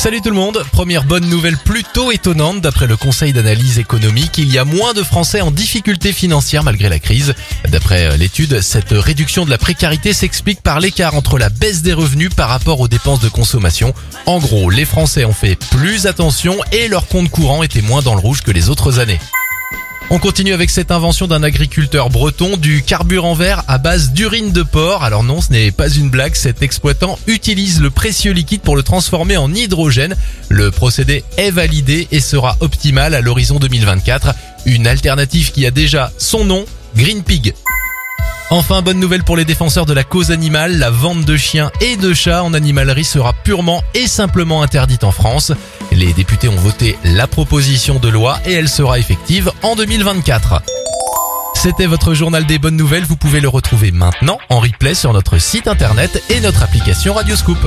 Salut tout le monde, première bonne nouvelle plutôt étonnante d'après le Conseil d'analyse économique, il y a moins de Français en difficulté financière malgré la crise. D'après euh, l'étude, cette réduction de la précarité s'explique par l'écart entre la baisse des revenus par rapport aux dépenses de consommation. En gros, les Français ont fait plus attention et leur compte courant était moins dans le rouge que les autres années. On continue avec cette invention d'un agriculteur breton du carburant vert à base d'urine de porc. Alors non, ce n'est pas une blague, cet exploitant utilise le précieux liquide pour le transformer en hydrogène. Le procédé est validé et sera optimal à l'horizon 2024. Une alternative qui a déjà son nom, Green Pig. Enfin, bonne nouvelle pour les défenseurs de la cause animale, la vente de chiens et de chats en animalerie sera purement et simplement interdite en France. Les députés ont voté la proposition de loi et elle sera effective en 2024. C'était votre journal des bonnes nouvelles, vous pouvez le retrouver maintenant en replay sur notre site internet et notre application Radioscoop.